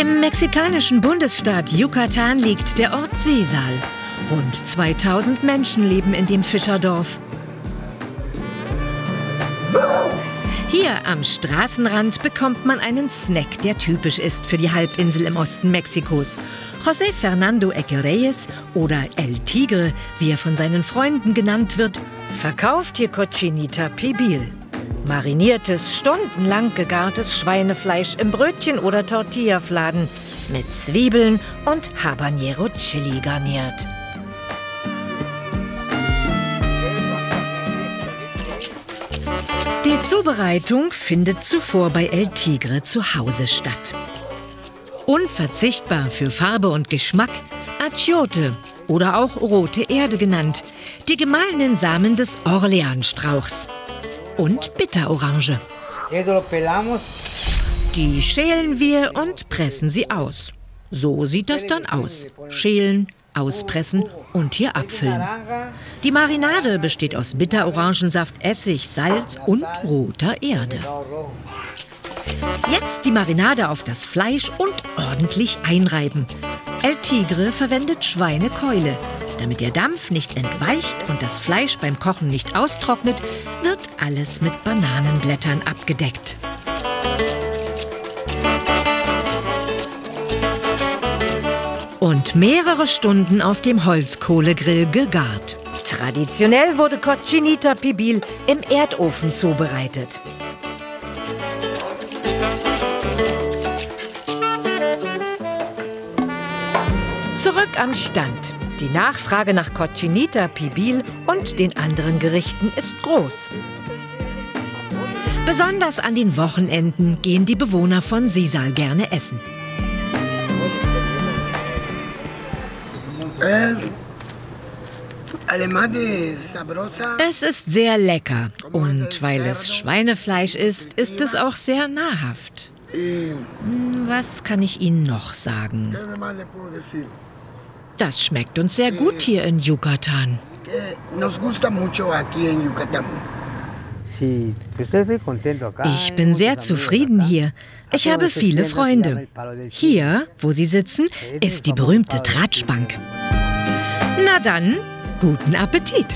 Im mexikanischen Bundesstaat Yucatan liegt der Ort Sesal. Rund 2000 Menschen leben in dem Fischerdorf. Hier am Straßenrand bekommt man einen Snack, der typisch ist für die Halbinsel im Osten Mexikos. José Fernando Equereyes oder El Tigre, wie er von seinen Freunden genannt wird, verkauft hier Cochinita Pibil. Mariniertes, stundenlang gegartes Schweinefleisch im Brötchen oder Tortillafladen mit Zwiebeln und Habanero Chili garniert. Die Zubereitung findet zuvor bei El Tigre zu Hause statt. Unverzichtbar für Farbe und Geschmack Achiote oder auch rote Erde genannt, die gemahlenen Samen des Orleanstrauchs und Bitterorange. Die schälen wir und pressen sie aus. So sieht das dann aus. Schälen, auspressen und hier abfüllen. Die Marinade besteht aus Bitterorangensaft, Essig, Salz und roter Erde. Jetzt die Marinade auf das Fleisch und ordentlich einreiben. El Tigre verwendet Schweinekeule. Damit der Dampf nicht entweicht und das Fleisch beim Kochen nicht austrocknet, wird alles mit Bananenblättern abgedeckt. Und mehrere Stunden auf dem Holzkohlegrill gegart. Traditionell wurde Cochinita Pibil im Erdofen zubereitet. Zurück am Stand. Die Nachfrage nach Cochinita Pibil und den anderen Gerichten ist groß. Besonders an den Wochenenden gehen die Bewohner von Sisal gerne essen. Es ist sehr lecker und weil es Schweinefleisch ist, ist es auch sehr nahrhaft. Hm, was kann ich Ihnen noch sagen? Das schmeckt uns sehr gut hier in Yucatan. Ich bin sehr zufrieden hier. Ich habe viele Freunde. Hier, wo Sie sitzen, ist die berühmte Tratschbank. Na dann, guten Appetit!